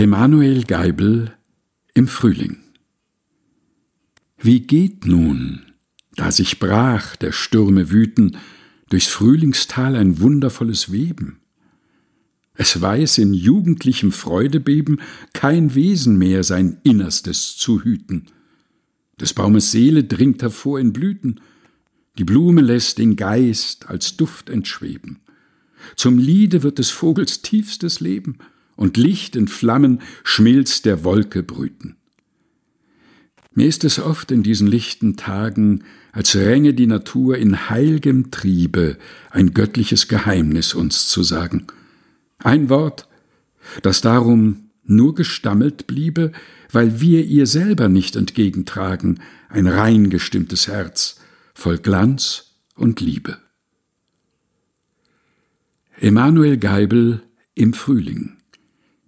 Emanuel Geibel im Frühling Wie geht nun, da sich brach, der Stürme wüten, durchs Frühlingstal ein wundervolles Weben? Es weiß in jugendlichem Freudebeben kein Wesen mehr sein Innerstes zu hüten. Des Baumes Seele dringt hervor in Blüten, die Blume lässt den Geist als Duft entschweben. Zum Liede wird des Vogels tiefstes Leben, und Licht in Flammen schmilzt der Wolke brüten. Mir ist es oft in diesen lichten Tagen, als ränge die Natur in heilgem Triebe ein göttliches Geheimnis uns zu sagen. Ein Wort, das darum nur gestammelt bliebe, weil wir ihr selber nicht entgegentragen, ein rein gestimmtes Herz, voll Glanz und Liebe. Emanuel Geibel im Frühling